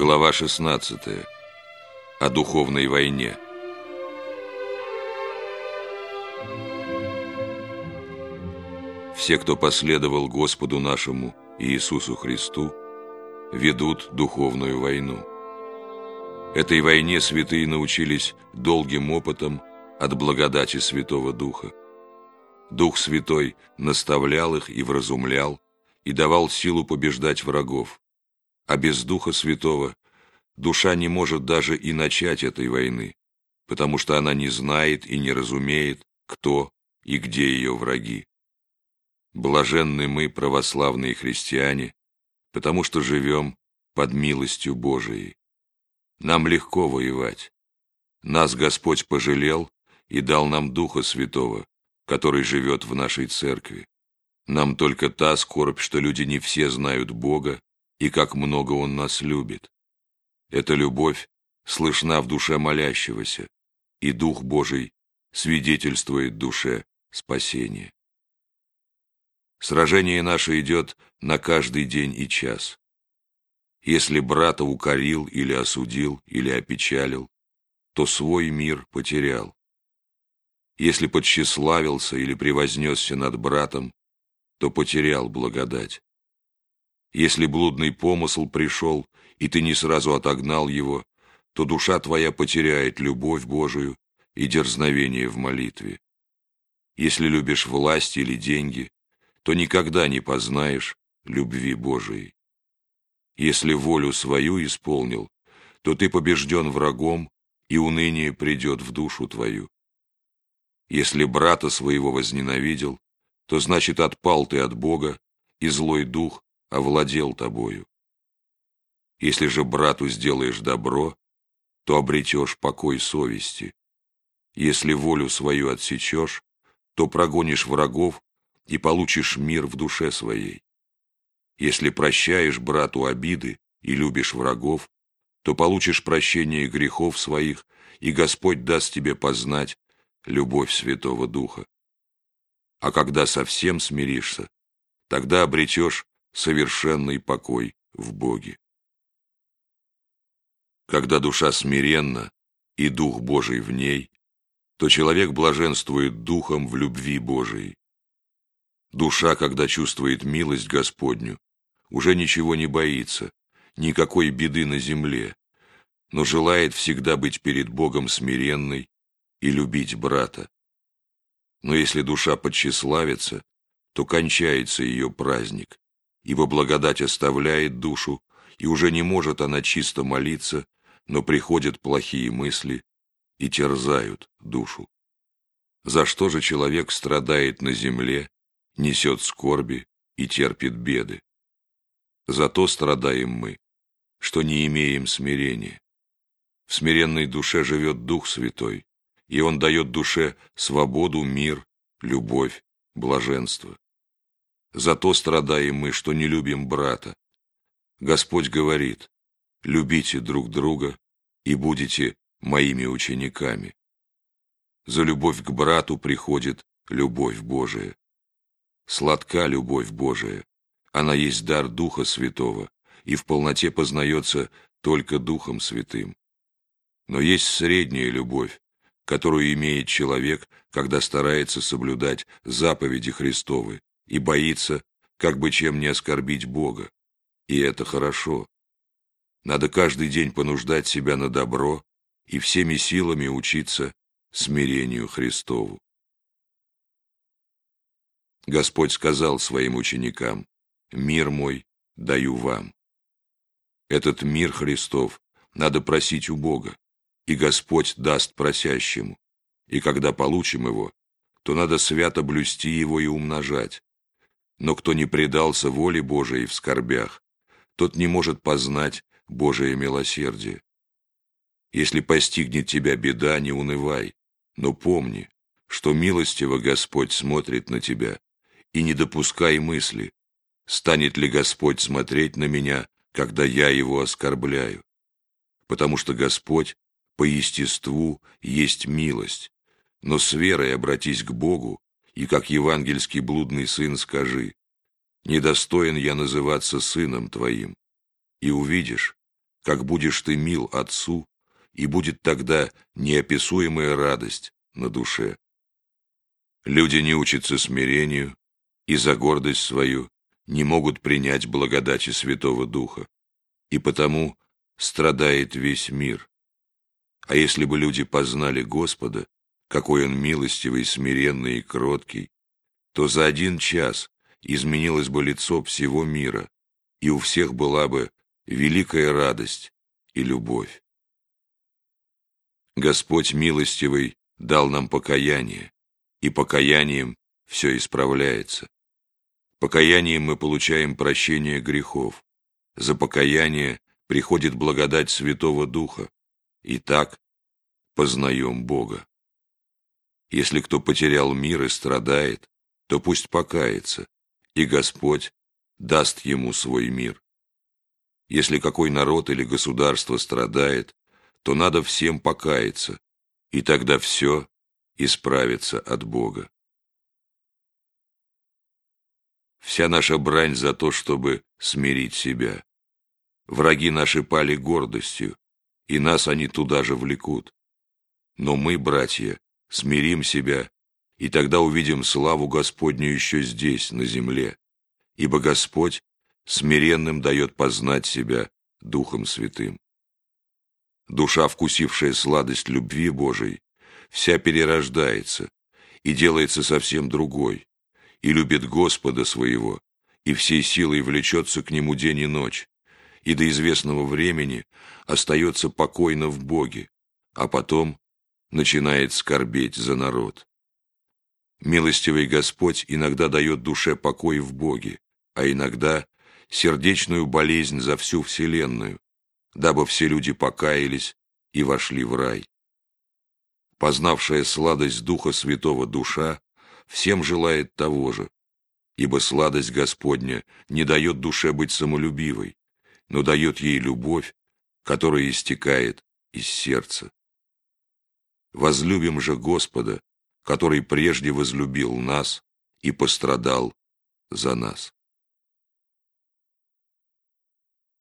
Глава 16. О духовной войне. Все, кто последовал Господу нашему Иисусу Христу, ведут духовную войну. Этой войне святые научились долгим опытом от благодати Святого Духа. Дух Святой наставлял их и вразумлял, и давал силу побеждать врагов. А без Духа Святого душа не может даже и начать этой войны, потому что она не знает и не разумеет, кто и где ее враги. Блаженны мы, православные христиане, потому что живем под милостью Божией. Нам легко воевать. Нас Господь пожалел и дал нам Духа Святого, который живет в нашей церкви. Нам только та скорбь, что люди не все знают Бога и как много Он нас любит. Эта любовь слышна в душе молящегося, и Дух Божий свидетельствует душе спасения. Сражение наше идет на каждый день и час. Если брата укорил или осудил, или опечалил, то свой мир потерял. Если подчеславился или превознесся над братом, то потерял благодать. Если блудный помысл пришел, и ты не сразу отогнал его, то душа твоя потеряет любовь Божию и дерзновение в молитве. Если любишь власть или деньги, то никогда не познаешь любви Божией. Если волю свою исполнил, то ты побежден врагом, и уныние придет в душу твою. Если брата своего возненавидел, то значит отпал ты от Бога, и злой дух овладел тобою. Если же брату сделаешь добро, то обретешь покой совести. Если волю свою отсечешь, то прогонишь врагов и получишь мир в душе своей. Если прощаешь брату обиды и любишь врагов, то получишь прощение грехов своих, и Господь даст тебе познать любовь Святого Духа. А когда совсем смиришься, тогда обретешь совершенный покой в Боге. Когда душа смиренна и Дух Божий в ней, то человек блаженствует Духом в любви Божией. Душа, когда чувствует милость Господню, уже ничего не боится, никакой беды на земле, но желает всегда быть перед Богом смиренной и любить брата. Но если душа подчеславится, то кончается ее праздник, ибо благодать оставляет душу, и уже не может она чисто молиться, но приходят плохие мысли и терзают душу. За что же человек страдает на земле, несет скорби и терпит беды? Зато страдаем мы, что не имеем смирения. В смиренной душе живет Дух Святой, и Он дает душе свободу, мир, любовь, блаженство. Зато страдаем мы, что не любим брата. Господь говорит, любите друг друга и будете моими учениками. За любовь к брату приходит любовь Божия. Сладка любовь Божия, она есть дар Духа Святого, и в полноте познается только Духом Святым. Но есть средняя любовь, которую имеет человек, когда старается соблюдать заповеди Христовы и боится, как бы чем не оскорбить Бога. И это хорошо. Надо каждый день понуждать себя на добро и всеми силами учиться смирению Христову. Господь сказал своим ученикам, «Мир мой даю вам». Этот мир Христов надо просить у Бога и Господь даст просящему. И когда получим его, то надо свято блюсти его и умножать. Но кто не предался воле Божией в скорбях, тот не может познать Божие милосердие. Если постигнет тебя беда, не унывай, но помни, что милостиво Господь смотрит на тебя, и не допускай мысли, станет ли Господь смотреть на меня, когда я его оскорбляю. Потому что Господь по естеству есть милость, но с верой обратись к Богу, и как евангельский блудный сын скажи, «Недостоин я называться сыном твоим», и увидишь, как будешь ты мил Отцу, и будет тогда неописуемая радость на душе. Люди не учатся смирению и за гордость свою не могут принять благодати Святого Духа, и потому страдает весь мир. А если бы люди познали Господа, какой Он милостивый, смиренный и кроткий, то за один час изменилось бы лицо всего мира, и у всех была бы великая радость и любовь. Господь милостивый дал нам покаяние, и покаянием все исправляется. Покаянием мы получаем прощение грехов. За покаяние приходит благодать Святого Духа, и так познаем Бога. Если кто потерял мир и страдает, то пусть покается, и Господь даст ему свой мир. Если какой народ или государство страдает, то надо всем покаяться, и тогда все исправится от Бога. Вся наша брань за то, чтобы смирить себя. Враги наши пали гордостью, и нас они туда же влекут. Но мы, братья, смирим себя, и тогда увидим славу Господню еще здесь, на земле, ибо Господь смиренным дает познать себя Духом Святым. Душа, вкусившая сладость любви Божией, вся перерождается и делается совсем другой, и любит Господа своего, и всей силой влечется к Нему день и ночь, и до известного времени остается покойно в Боге, а потом начинает скорбеть за народ. Милостивый Господь иногда дает душе покой в Боге, а иногда сердечную болезнь за всю вселенную, дабы все люди покаялись и вошли в рай. Познавшая сладость Духа Святого душа всем желает того же, ибо сладость Господня не дает душе быть самолюбивой, но дает ей любовь, которая истекает из сердца. Возлюбим же Господа, который прежде возлюбил нас и пострадал за нас.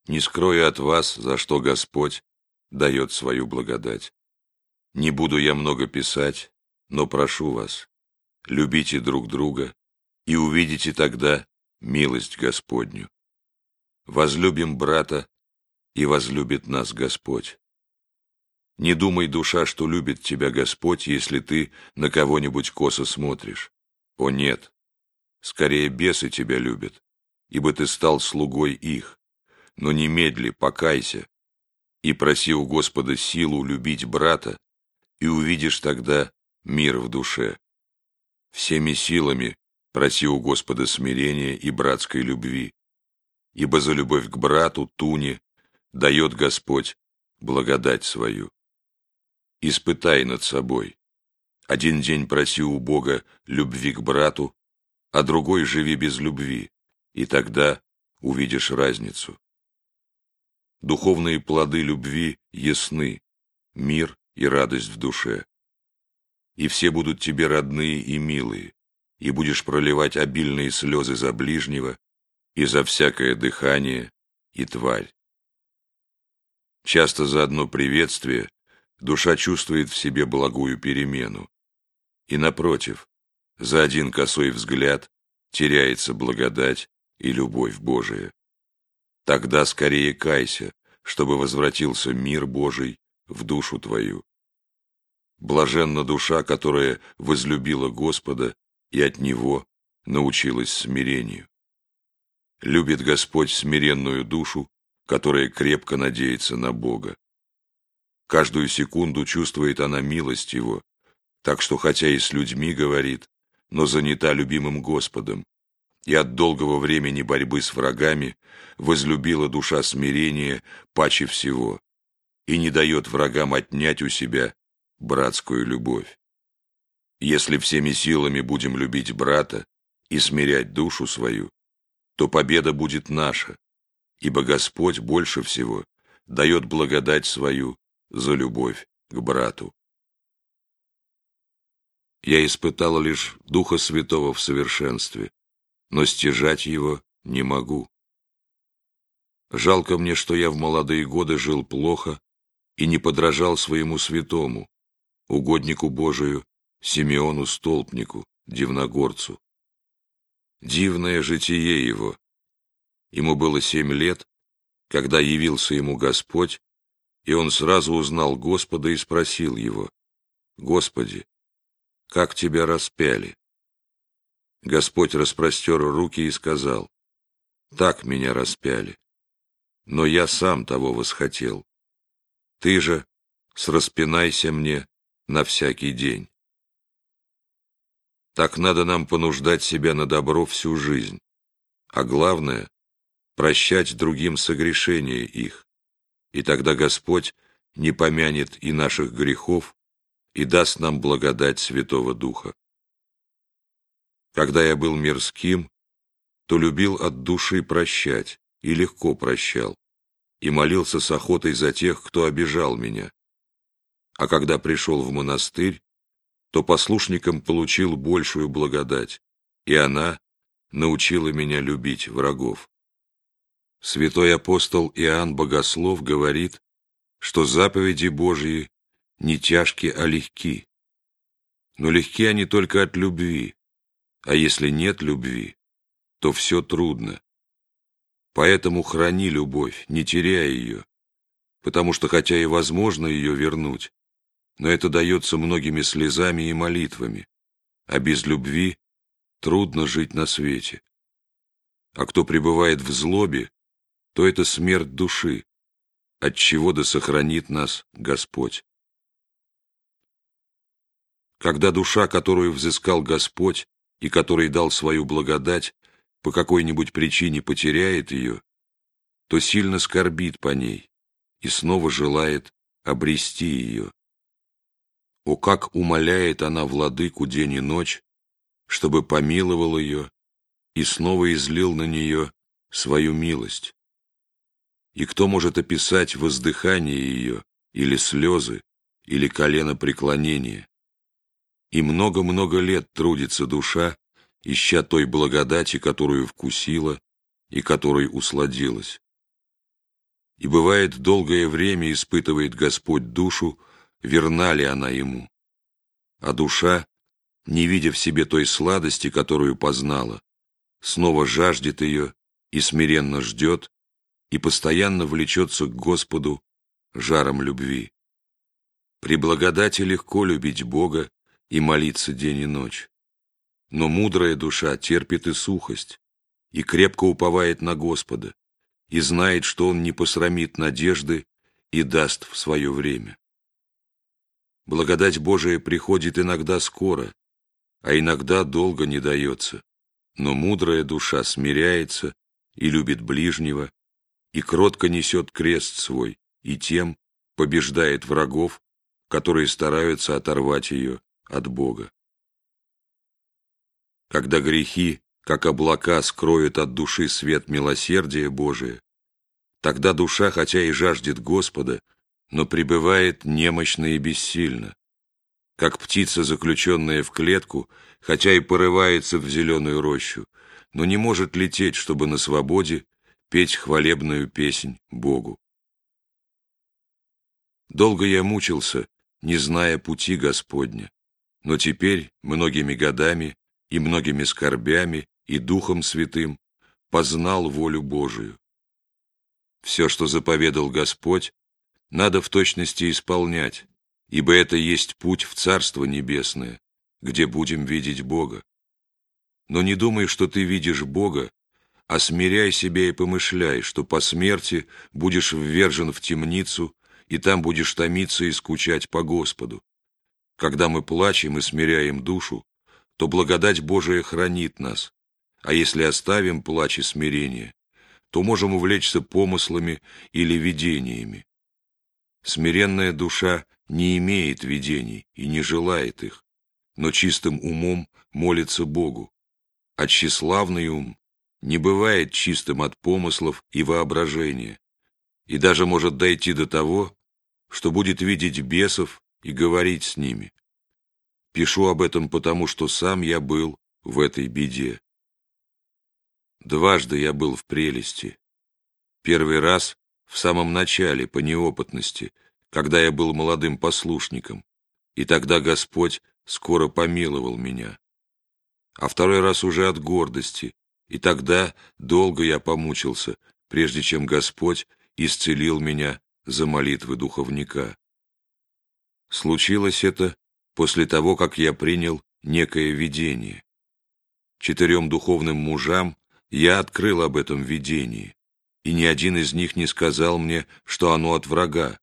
Не скрою от вас, за что Господь дает свою благодать. Не буду я много писать, но прошу вас, любите друг друга и увидите тогда милость Господню. Возлюбим брата, и возлюбит нас Господь. Не думай, душа, что любит тебя Господь, если ты на кого-нибудь косо смотришь. О нет, скорее бесы тебя любят, ибо ты стал слугой их. Но немедли, покайся и проси у Господа силу любить брата, и увидишь тогда мир в душе. Всеми силами проси у Господа смирения и братской любви, ибо за любовь к брату, Туне, дает Господь благодать свою. Испытай над собой. Один день проси у Бога любви к брату, а другой живи без любви, и тогда увидишь разницу. Духовные плоды любви ясны, мир и радость в душе. И все будут тебе родные и милые, и будешь проливать обильные слезы за ближнего и за всякое дыхание и тварь. Часто за одно приветствие душа чувствует в себе благую перемену. И напротив, за один косой взгляд теряется благодать и любовь Божия. Тогда скорее кайся, чтобы возвратился мир Божий в душу твою. Блаженна душа, которая возлюбила Господа и от Него научилась смирению. Любит Господь смиренную душу, которая крепко надеется на Бога. Каждую секунду чувствует она милость Его, так что хотя и с людьми говорит, но занята любимым Господом, и от долгого времени борьбы с врагами возлюбила душа смирение паче всего и не дает врагам отнять у себя братскую любовь. Если всеми силами будем любить брата и смирять душу свою, то победа будет наша, ибо Господь больше всего дает благодать свою за любовь к брату. Я испытал лишь Духа Святого в совершенстве, но стяжать его не могу. Жалко мне, что я в молодые годы жил плохо и не подражал своему святому, угоднику Божию, Симеону Столпнику, Дивногорцу. Дивное житие его. Ему было семь лет, когда явился ему Господь, и он сразу узнал Господа и спросил его, «Господи, как тебя распяли?» Господь распростер руки и сказал, «Так меня распяли, но я сам того восхотел. Ты же сраспинайся мне на всякий день». Так надо нам понуждать себя на добро всю жизнь, а главное — прощать другим согрешения их, и тогда Господь не помянет и наших грехов, и даст нам благодать Святого Духа. Когда я был мирским, то любил от души прощать и легко прощал, и молился с охотой за тех, кто обижал меня. А когда пришел в монастырь, то послушником получил большую благодать, и она научила меня любить врагов. Святой апостол Иоанн Богослов говорит, что заповеди Божьи не тяжкие, а легки. Но легки они только от любви, а если нет любви, то все трудно. Поэтому храни любовь, не теряя ее, потому что хотя и возможно ее вернуть, но это дается многими слезами и молитвами, а без любви трудно жить на свете. А кто пребывает в злобе, то это смерть души, от чего да сохранит нас Господь. Когда душа, которую взыскал Господь и которой дал свою благодать, по какой-нибудь причине потеряет ее, то сильно скорбит по ней и снова желает обрести ее. О, как умоляет она владыку день и ночь, чтобы помиловал ее и снова излил на нее свою милость. И кто может описать воздыхание ее, или слезы, или колено преклонения? И много-много лет трудится душа, ища той благодати, которую вкусила и которой усладилась. И бывает, долгое время испытывает Господь душу, верна ли она ему. А душа, не видя в себе той сладости, которую познала, снова жаждет ее и смиренно ждет, и постоянно влечется к Господу жаром любви. При благодати легко любить Бога и молиться день и ночь. Но мудрая душа терпит и сухость, и крепко уповает на Господа, и знает, что Он не посрамит надежды и даст в свое время. Благодать Божия приходит иногда скоро, а иногда долго не дается, но мудрая душа смиряется и любит ближнего, и кротко несет крест свой, и тем побеждает врагов, которые стараются оторвать ее от Бога. Когда грехи, как облака, скроют от души свет милосердия Божия, тогда душа, хотя и жаждет Господа, но пребывает немощно и бессильно. Как птица, заключенная в клетку, хотя и порывается в зеленую рощу, но не может лететь, чтобы на свободе петь хвалебную песнь Богу. Долго я мучился, не зная пути Господня, но теперь, многими годами и многими скорбями и Духом Святым, познал волю Божию. Все, что заповедал Господь, надо в точности исполнять, ибо это есть путь в Царство Небесное, где будем видеть Бога. Но не думай, что ты видишь Бога, а смиряй себя и помышляй, что по смерти будешь ввержен в темницу, и там будешь томиться и скучать по Господу. Когда мы плачем и смиряем душу, то благодать Божия хранит нас, а если оставим плач и смирение, то можем увлечься помыслами или видениями. Смиренная душа не имеет видений и не желает их, но чистым умом молится Богу, а тщеславный ум не бывает чистым от помыслов и воображения, и даже может дойти до того, что будет видеть бесов и говорить с ними. Пишу об этом потому, что сам я был в этой беде. Дважды я был в прелести. Первый раз в самом начале, по неопытности, когда я был молодым послушником, и тогда Господь скоро помиловал меня. А второй раз уже от гордости, и тогда долго я помучился, прежде чем Господь исцелил меня за молитвы духовника. Случилось это после того, как я принял некое видение. Четырем духовным мужам я открыл об этом видении, и ни один из них не сказал мне, что оно от врага.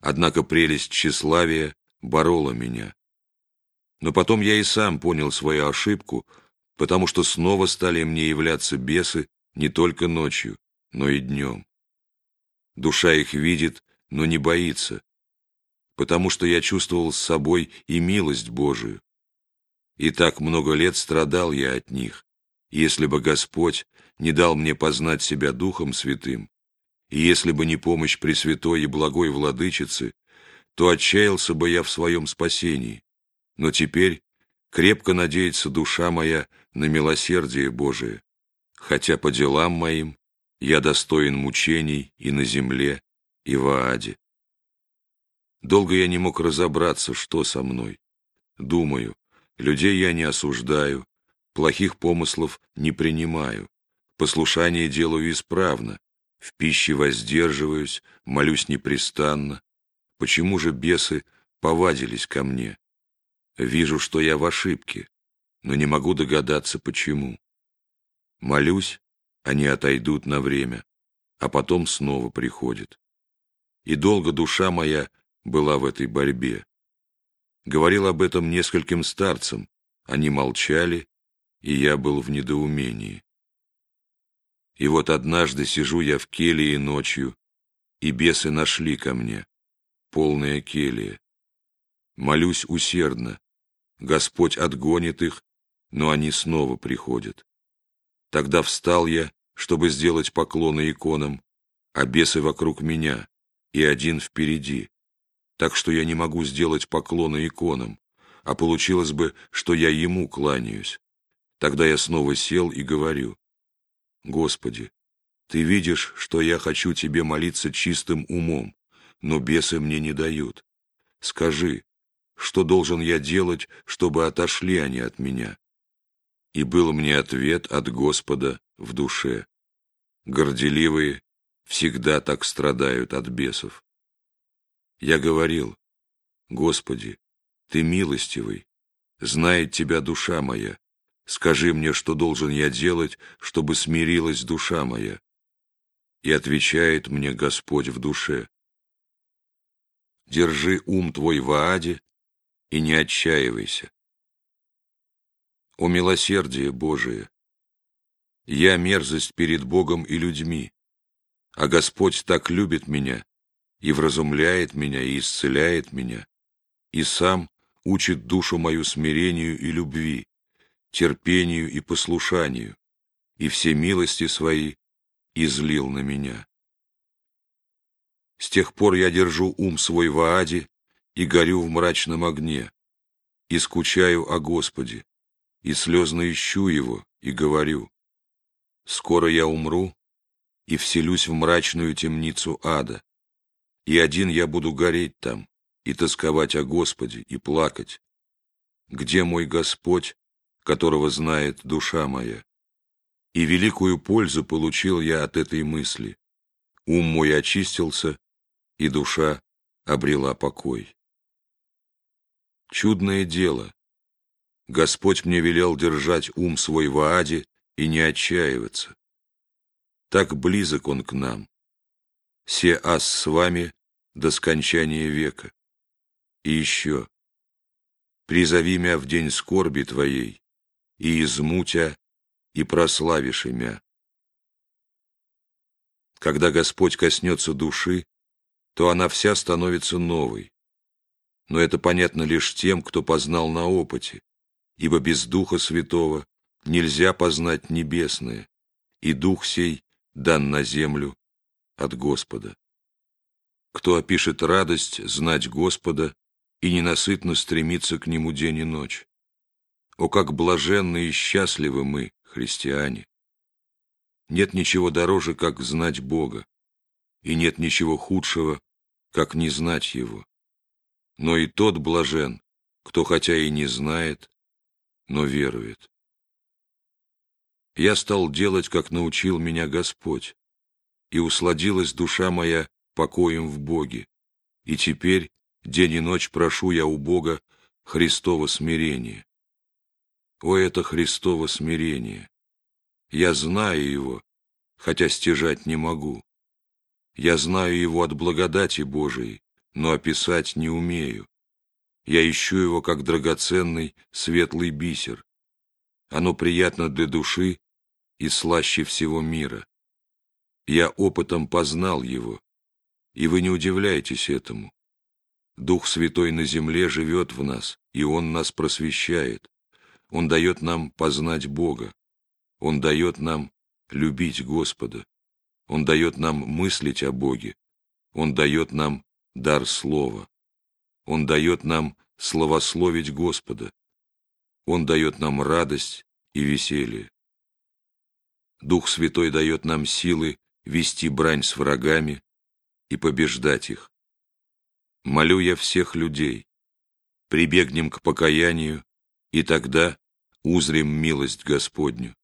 Однако прелесть тщеславия борола меня. Но потом я и сам понял свою ошибку, потому что снова стали мне являться бесы не только ночью, но и днем. Душа их видит, но не боится, потому что я чувствовал с собой и милость Божию. И так много лет страдал я от них, если бы Господь не дал мне познать себя Духом Святым, и если бы не помощь Пресвятой и Благой Владычицы, то отчаялся бы я в своем спасении. Но теперь крепко надеется душа моя на милосердие Божие, хотя по делам моим я достоин мучений и на земле, и в Ааде. Долго я не мог разобраться, что со мной. Думаю, людей я не осуждаю, плохих помыслов не принимаю, послушание делаю исправно, в пище воздерживаюсь, молюсь непрестанно. Почему же бесы повадились ко мне? Вижу, что я в ошибке, но не могу догадаться, почему. Молюсь, они отойдут на время, а потом снова приходят. И долго душа моя была в этой борьбе. Говорил об этом нескольким старцам, они молчали, и я был в недоумении. И вот однажды сижу я в келье ночью, и бесы нашли ко мне, полная келья. Молюсь усердно, Господь отгонит их, но они снова приходят. Тогда встал я, чтобы сделать поклоны иконам, а бесы вокруг меня, и один впереди. Так что я не могу сделать поклоны иконам, а получилось бы, что я ему кланяюсь. Тогда я снова сел и говорю, «Господи, Ты видишь, что я хочу Тебе молиться чистым умом, но бесы мне не дают. Скажи, что должен я делать, чтобы отошли они от меня?» И был мне ответ от Господа в душе. Горделивые всегда так страдают от бесов. Я говорил, Господи, Ты милостивый, знает Тебя душа моя, скажи мне, что должен я делать, чтобы смирилась душа моя. И отвечает мне Господь в душе, Держи ум твой в Ааде и не отчаивайся. О милосердие Божие! Я мерзость перед Богом и людьми, а Господь так любит меня и вразумляет меня и исцеляет меня, и сам учит душу мою смирению и любви, терпению и послушанию, и все милости свои излил на меня. С тех пор я держу ум свой в Ааде и горю в мрачном огне, и скучаю о Господе, и слезно ищу его, и говорю, «Скоро я умру и вселюсь в мрачную темницу ада, и один я буду гореть там, и тосковать о Господе, и плакать. Где мой Господь, которого знает душа моя? И великую пользу получил я от этой мысли. Ум мой очистился, и душа обрела покой. Чудное дело, Господь мне велел держать ум свой в Ааде и не отчаиваться. Так близок Он к нам. Се ас с вами до скончания века. И еще. Призови мя в день скорби Твоей, и измутя, и прославишь имя. Когда Господь коснется души, то она вся становится новой. Но это понятно лишь тем, кто познал на опыте, ибо без Духа Святого нельзя познать небесное, и Дух сей дан на землю от Господа. Кто опишет радость знать Господа и ненасытно стремится к Нему день и ночь? О, как блаженны и счастливы мы, христиане! Нет ничего дороже, как знать Бога, и нет ничего худшего, как не знать Его. Но и тот блажен, кто хотя и не знает, но верует. Я стал делать, как научил меня Господь, и усладилась душа моя покоем в Боге, и теперь день и ночь прошу я у Бога Христово смирение. О, это Христово смирение! Я знаю его, хотя стяжать не могу. Я знаю его от благодати Божией, но описать не умею. Я ищу его как драгоценный светлый бисер. Оно приятно для души и слаще всего мира. Я опытом познал его, и вы не удивляйтесь этому. Дух Святой на земле живет в нас, и Он нас просвещает. Он дает нам познать Бога. Он дает нам любить Господа. Он дает нам мыслить о Боге. Он дает нам дар слова. Он дает нам славословить Господа. Он дает нам радость и веселье. Дух Святой дает нам силы вести брань с врагами и побеждать их. Молю я всех людей, прибегнем к покаянию, и тогда узрим милость Господню.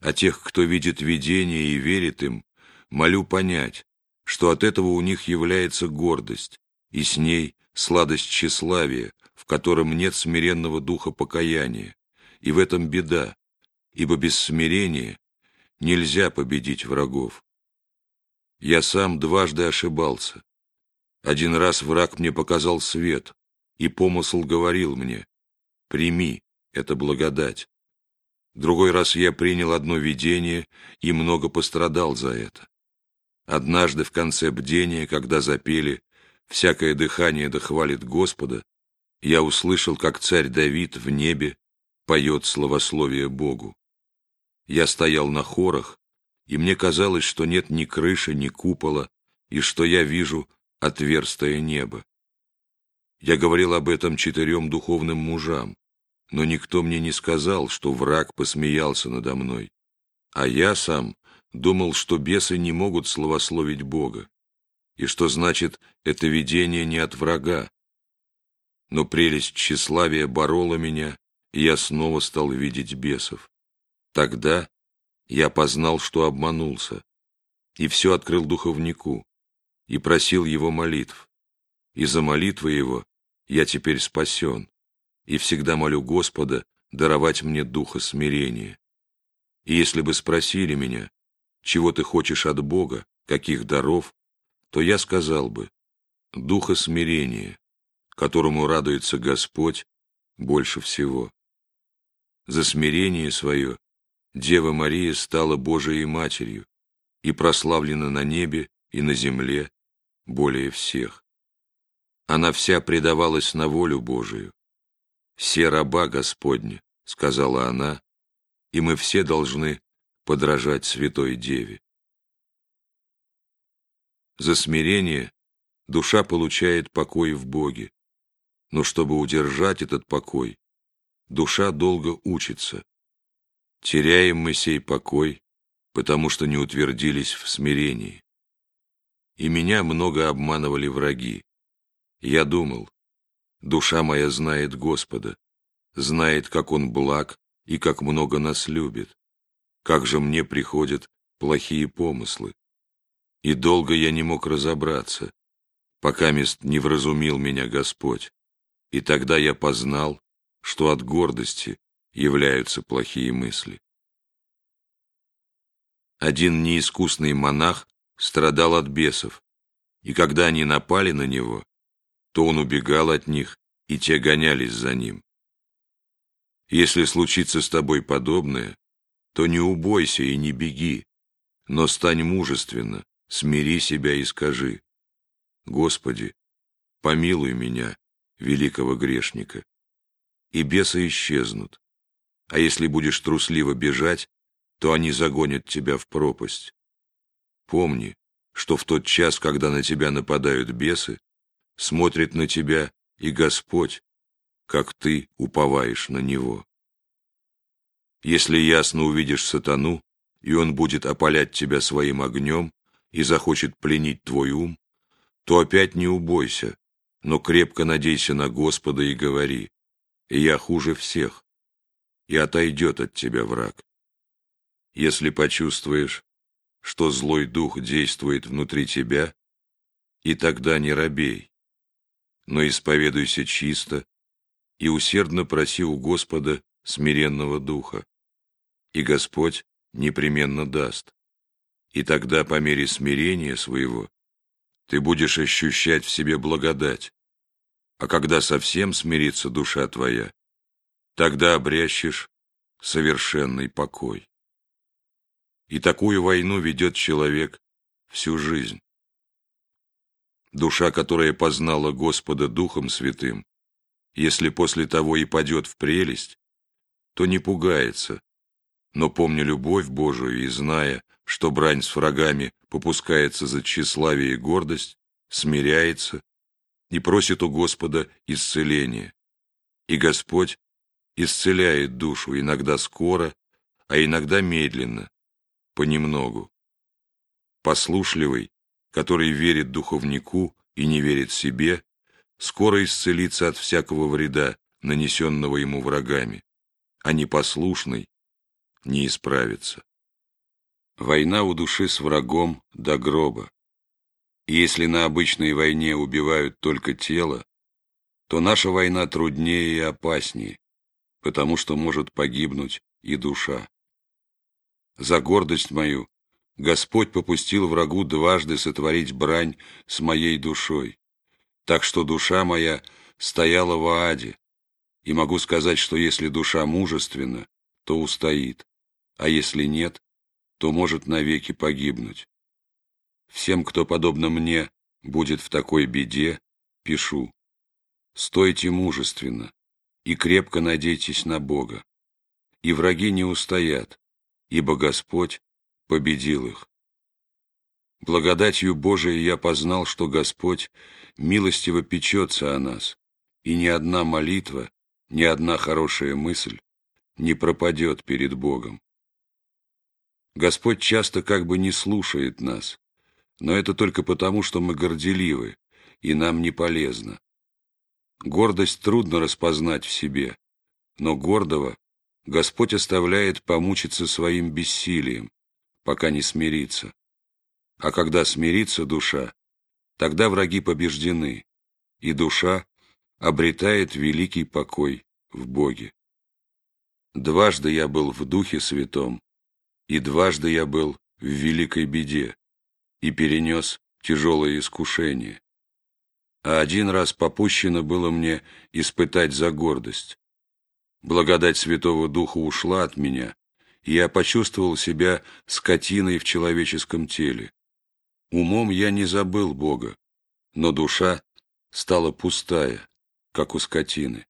А тех, кто видит видение и верит им, молю понять, что от этого у них является гордость, и с ней сладость тщеславия, в котором нет смиренного духа покаяния, и в этом беда, ибо без смирения нельзя победить врагов. Я сам дважды ошибался. Один раз враг мне показал свет, и помысл говорил мне, «Прими, это благодать». Другой раз я принял одно видение и много пострадал за это. Однажды в конце бдения, когда запели «Всякое дыхание дохвалит Господа», я услышал, как царь Давид в небе поет словословие Богу. Я стоял на хорах, и мне казалось, что нет ни крыши, ни купола, и что я вижу отверстое небо. Я говорил об этом четырем духовным мужам, но никто мне не сказал, что враг посмеялся надо мной, а я сам думал, что бесы не могут славословить Бога, и что значит это видение не от врага. Но прелесть тщеславия борола меня, и я снова стал видеть бесов. Тогда я познал, что обманулся, и все открыл духовнику, и просил его молитв. И за молитвы его я теперь спасен, и всегда молю Господа даровать мне духа смирения. И если бы спросили меня, чего ты хочешь от Бога, каких даров, то я сказал бы, духа смирения, которому радуется Господь больше всего. За смирение свое Дева Мария стала Божией Матерью и прославлена на небе и на земле более всех. Она вся предавалась на волю Божию. «Все раба Господня», — сказала она, и мы все должны подражать Святой Деве. За смирение душа получает покой в Боге, но чтобы удержать этот покой, душа долго учится. Теряем мы сей покой, потому что не утвердились в смирении. И меня много обманывали враги, я думал, душа моя знает Господа, знает, как Он благ и как много нас любит, как же мне приходят плохие помыслы. И долго я не мог разобраться, пока мест не вразумил меня Господь, и тогда я познал, что от гордости являются плохие мысли. Один неискусный монах страдал от бесов, и когда они напали на него, то он убегал от них, и те гонялись за ним. Если случится с тобой подобное, то не убойся и не беги, но стань мужественно, смири себя и скажи, «Господи, помилуй меня, великого грешника». И бесы исчезнут, а если будешь трусливо бежать, то они загонят тебя в пропасть. Помни, что в тот час, когда на тебя нападают бесы, смотрит на тебя и Господь, как ты уповаешь на Него. Если ясно увидишь сатану, и он будет опалять тебя своим огнем и захочет пленить твой ум, то опять не убойся, но крепко надейся на Господа и говори, «Я хуже всех», и отойдет от тебя враг. Если почувствуешь, что злой дух действует внутри тебя, и тогда не робей, но исповедуйся чисто и усердно проси у Господа смиренного духа, и Господь непременно даст. И тогда по мере смирения своего ты будешь ощущать в себе благодать, а когда совсем смирится душа твоя, тогда обрящешь совершенный покой. И такую войну ведет человек всю жизнь. Душа, которая познала Господа Духом Святым, если после того и падет в прелесть, то не пугается, но, помня любовь Божию и зная, что брань с врагами попускается за тщеславие и гордость, смиряется и просит у Господа исцеления. И Господь исцеляет душу иногда скоро, а иногда медленно, понемногу. Послушливый, который верит духовнику и не верит себе, скоро исцелится от всякого вреда, нанесенного ему врагами, а непослушный не исправится. Война у души с врагом до гроба. И если на обычной войне убивают только тело, то наша война труднее и опаснее, потому что может погибнуть и душа. За гордость мою Господь попустил врагу дважды сотворить брань с моей душой, так что душа моя стояла в аде, и могу сказать, что если душа мужественна, то устоит, а если нет, то может навеки погибнуть. Всем, кто, подобно мне, будет в такой беде, пишу. Стойте мужественно и крепко надейтесь на Бога, и враги не устоят, ибо Господь победил их. Благодатью Божией я познал, что Господь милостиво печется о нас, и ни одна молитва, ни одна хорошая мысль не пропадет перед Богом. Господь часто как бы не слушает нас, но это только потому, что мы горделивы, и нам не полезно. Гордость трудно распознать в себе, но гордого Господь оставляет помучиться своим бессилием, пока не смирится. А когда смирится душа, тогда враги побеждены, и душа обретает великий покой в Боге. Дважды я был в Духе Святом, и дважды я был в великой беде и перенес тяжелое искушение. А один раз попущено было мне испытать за гордость. Благодать Святого Духа ушла от меня, и я почувствовал себя скотиной в человеческом теле. Умом я не забыл Бога, но душа стала пустая, как у скотины.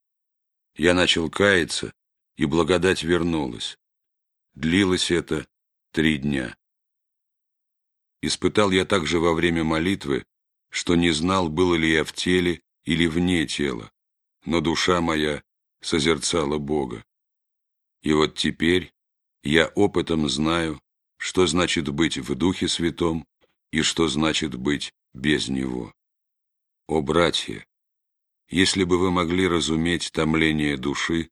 Я начал каяться, и благодать вернулась. Длилось это три дня. Испытал я также во время молитвы, что не знал, был ли я в теле или вне тела, но душа моя созерцала Бога. И вот теперь я опытом знаю, что значит быть в Духе Святом и что значит быть без Него. О, братья, если бы вы могли разуметь томление души,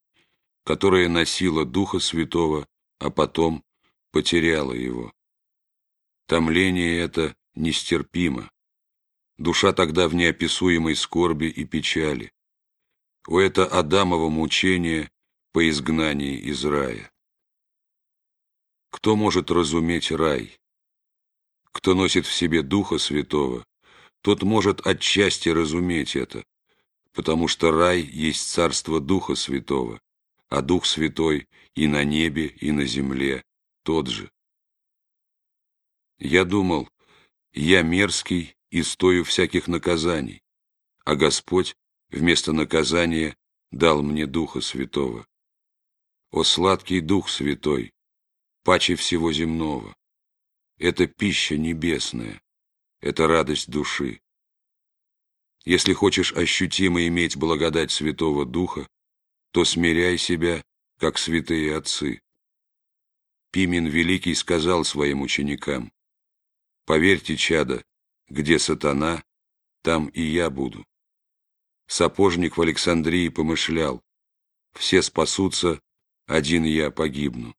которая носила Духа Святого а потом потеряла его. Томление это нестерпимо. Душа тогда в неописуемой скорби и печали. У это Адамово мучение по изгнании из рая. Кто может разуметь рай? Кто носит в себе Духа Святого, тот может отчасти разуметь это, потому что рай есть царство Духа Святого, а Дух Святой и на небе, и на земле тот же. Я думал, я мерзкий и стою всяких наказаний, а Господь вместо наказания дал мне Духа Святого. О сладкий Дух Святой, паче всего земного! Это пища небесная, это радость души. Если хочешь ощутимо иметь благодать Святого Духа, то смиряй себя, как святые отцы. Пимен Великий сказал своим ученикам, «Поверьте, чада, где сатана, там и я буду». Сапожник в Александрии помышлял, «Все спасутся, один я погибну».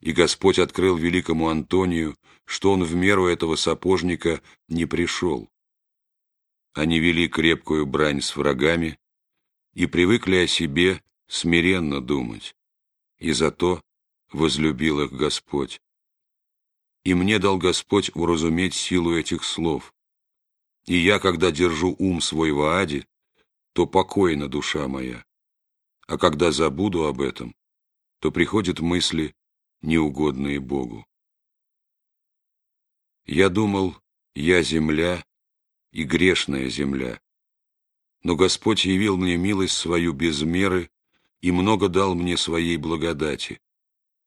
И Господь открыл великому Антонию, что он в меру этого сапожника не пришел. Они вели крепкую брань с врагами и привыкли о себе смиренно думать, и зато возлюбил их Господь. И мне дал Господь уразуметь силу этих слов. И я, когда держу ум свой в Ааде, то покойна душа моя. А когда забуду об этом, то приходят мысли, неугодные Богу. Я думал, я земля и грешная земля. Но Господь явил мне милость свою без меры и много дал мне своей благодати.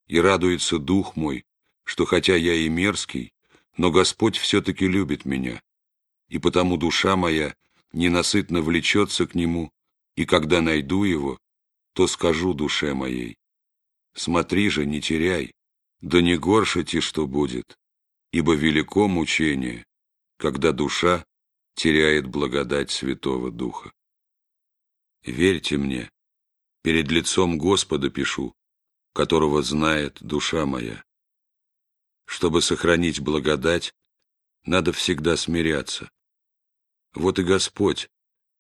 И радуется дух мой, что хотя я и мерзкий, но Господь все-таки любит меня, и потому душа моя ненасытно влечется к Нему, и когда найду Его, то скажу душе моей, смотри же, не теряй, да не горшите, что будет, ибо велико мучение, когда душа теряет благодать Святого Духа. Верьте мне, перед лицом Господа пишу, которого знает душа моя. Чтобы сохранить благодать, надо всегда смиряться. Вот и Господь,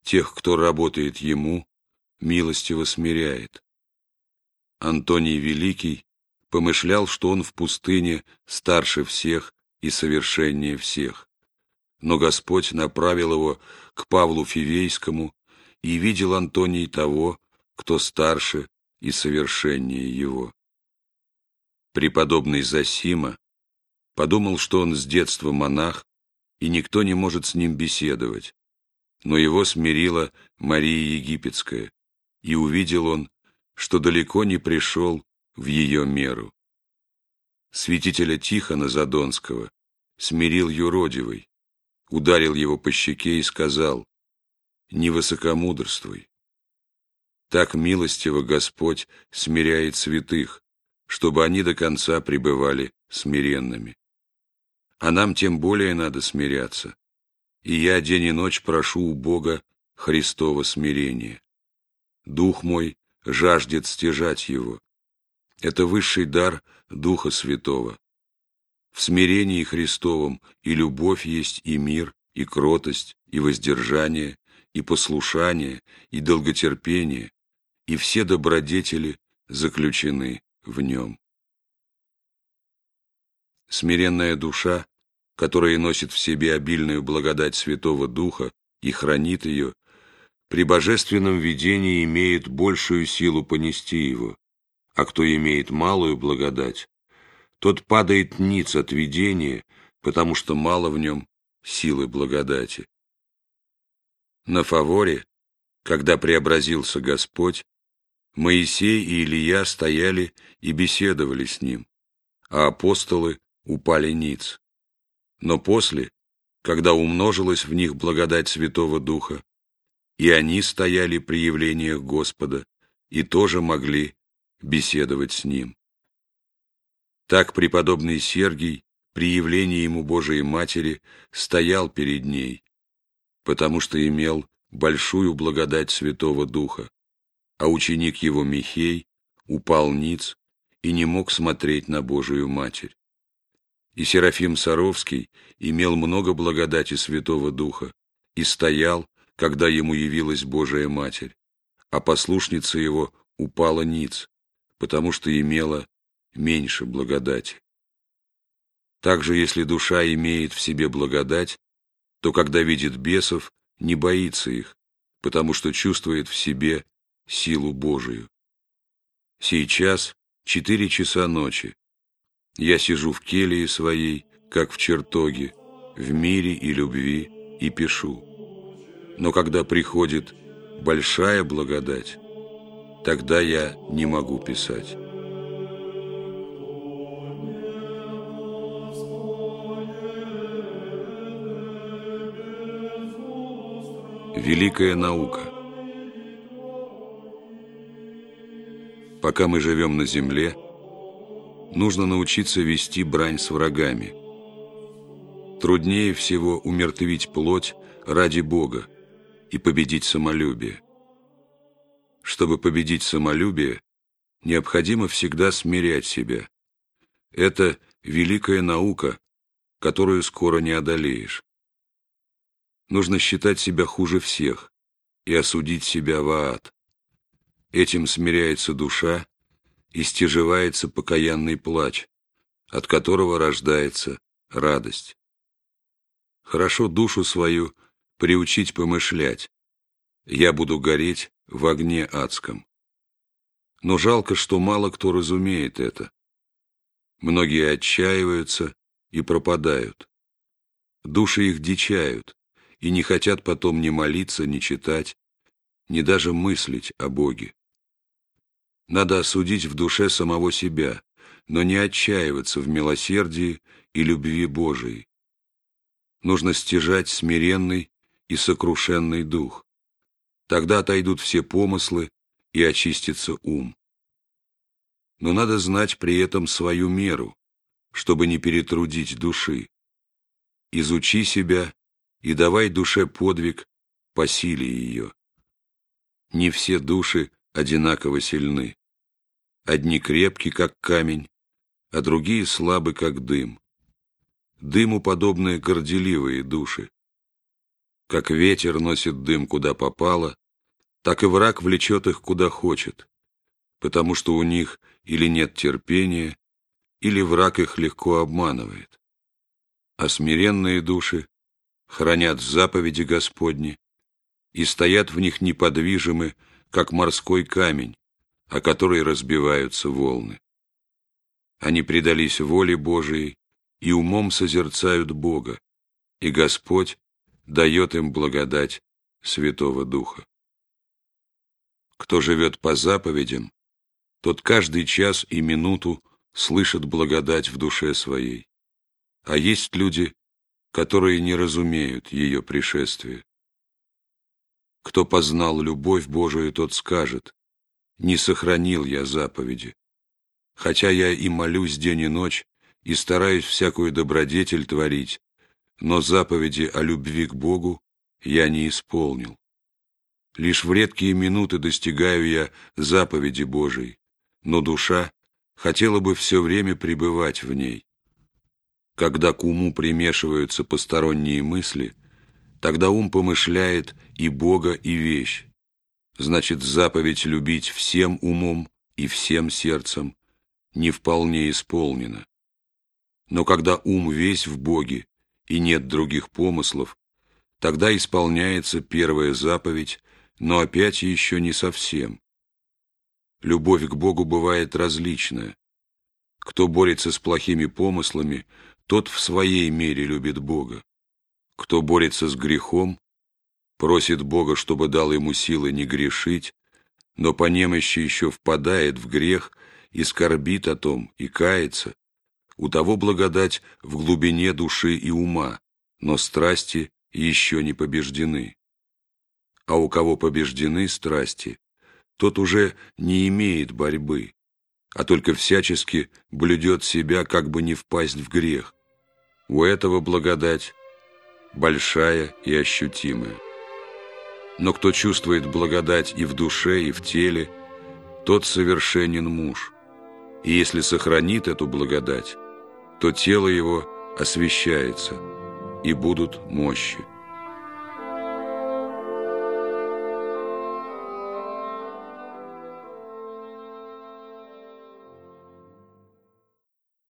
тех, кто работает Ему, милостиво смиряет. Антоний Великий помышлял, что он в пустыне старше всех и совершеннее всех. Но Господь направил его к Павлу Фивейскому, и видел Антоний того, кто старше и совершеннее его. Преподобный Засима подумал, что он с детства монах, и никто не может с ним беседовать, но его смирила Мария Египетская, и увидел он, что далеко не пришел в ее меру. Святителя Тихона Задонского смирил юродивый, ударил его по щеке и сказал, «Не высокомудрствуй, так милостиво Господь смиряет святых, чтобы они до конца пребывали смиренными. А нам тем более надо смиряться. И я день и ночь прошу у Бога Христова смирения. Дух мой жаждет стяжать его. Это высший дар Духа Святого. В смирении Христовом и любовь есть, и мир, и кротость, и воздержание, и послушание, и долготерпение, и все добродетели заключены в нем. Смиренная душа, которая носит в себе обильную благодать Святого Духа и хранит ее, при божественном видении имеет большую силу понести его, а кто имеет малую благодать, тот падает ниц от видения, потому что мало в нем силы благодати. На фаворе, когда преобразился Господь, Моисей и Илья стояли и беседовали с ним, а апостолы упали ниц. Но после, когда умножилась в них благодать Святого Духа, и они стояли при явлениях Господа и тоже могли беседовать с Ним. Так преподобный Сергий при явлении ему Божией Матери стоял перед ней, потому что имел большую благодать Святого Духа, а ученик его Михей упал ниц и не мог смотреть на Божию Матерь. И Серафим Саровский имел много благодати Святого Духа и стоял, когда ему явилась Божия Матерь, а послушница его упала ниц, потому что имела меньше благодати. Также, если душа имеет в себе благодать, то, когда видит бесов, не боится их, потому что чувствует в себе силу Божию. Сейчас четыре часа ночи. Я сижу в келье своей, как в чертоге, в мире и любви, и пишу. Но когда приходит большая благодать, тогда я не могу писать. Великая наука – Пока мы живем на земле, нужно научиться вести брань с врагами. Труднее всего умертвить плоть ради Бога и победить самолюбие. Чтобы победить самолюбие, необходимо всегда смирять себя. Это великая наука, которую скоро не одолеешь. Нужно считать себя хуже всех и осудить себя в ад. Этим смиряется душа и стяжевается покаянный плач, от которого рождается радость. Хорошо душу свою приучить помышлять. Я буду гореть в огне адском. Но жалко, что мало кто разумеет это. Многие отчаиваются и пропадают. Души их дичают и не хотят потом ни молиться, ни читать, ни даже мыслить о Боге. Надо осудить в душе самого себя, но не отчаиваться в милосердии и любви Божией. Нужно стяжать смиренный и сокрушенный дух. Тогда отойдут все помыслы и очистится ум. Но надо знать при этом свою меру, чтобы не перетрудить души. Изучи себя и давай душе подвиг по силе ее. Не все души одинаково сильны. Одни крепки, как камень, а другие слабы, как дым. Дыму подобные горделивые души. Как ветер носит дым куда попало, так и враг влечет их куда хочет, потому что у них или нет терпения, или враг их легко обманывает. А смиренные души хранят заповеди Господни и стоят в них неподвижимы, как морской камень, о который разбиваются волны. Они предались воле Божией и умом созерцают Бога, и Господь дает им благодать Святого Духа. Кто живет по заповедям, тот каждый час и минуту слышит благодать в душе своей. А есть люди, которые не разумеют ее пришествие. Кто познал любовь Божию, тот скажет, «Не сохранил я заповеди, хотя я и молюсь день и ночь, и стараюсь всякую добродетель творить, но заповеди о любви к Богу я не исполнил. Лишь в редкие минуты достигаю я заповеди Божией, но душа хотела бы все время пребывать в ней. Когда к уму примешиваются посторонние мысли, тогда ум помышляет и Бога, и вещь. Значит, заповедь любить всем умом и всем сердцем не вполне исполнена. Но когда ум весь в Боге и нет других помыслов, тогда исполняется первая заповедь, но опять еще не совсем. Любовь к Богу бывает различная. Кто борется с плохими помыслами, тот в своей мере любит Бога. Кто борется с грехом, просит Бога, чтобы дал ему силы не грешить, но по немощи еще впадает в грех и скорбит о том, и кается, у того благодать в глубине души и ума, но страсти еще не побеждены. А у кого побеждены страсти, тот уже не имеет борьбы, а только всячески блюдет себя, как бы не впасть в грех. У этого благодать большая и ощутимая. Но кто чувствует благодать и в душе, и в теле, тот совершенен муж. И если сохранит эту благодать, то тело его освящается, и будут мощи.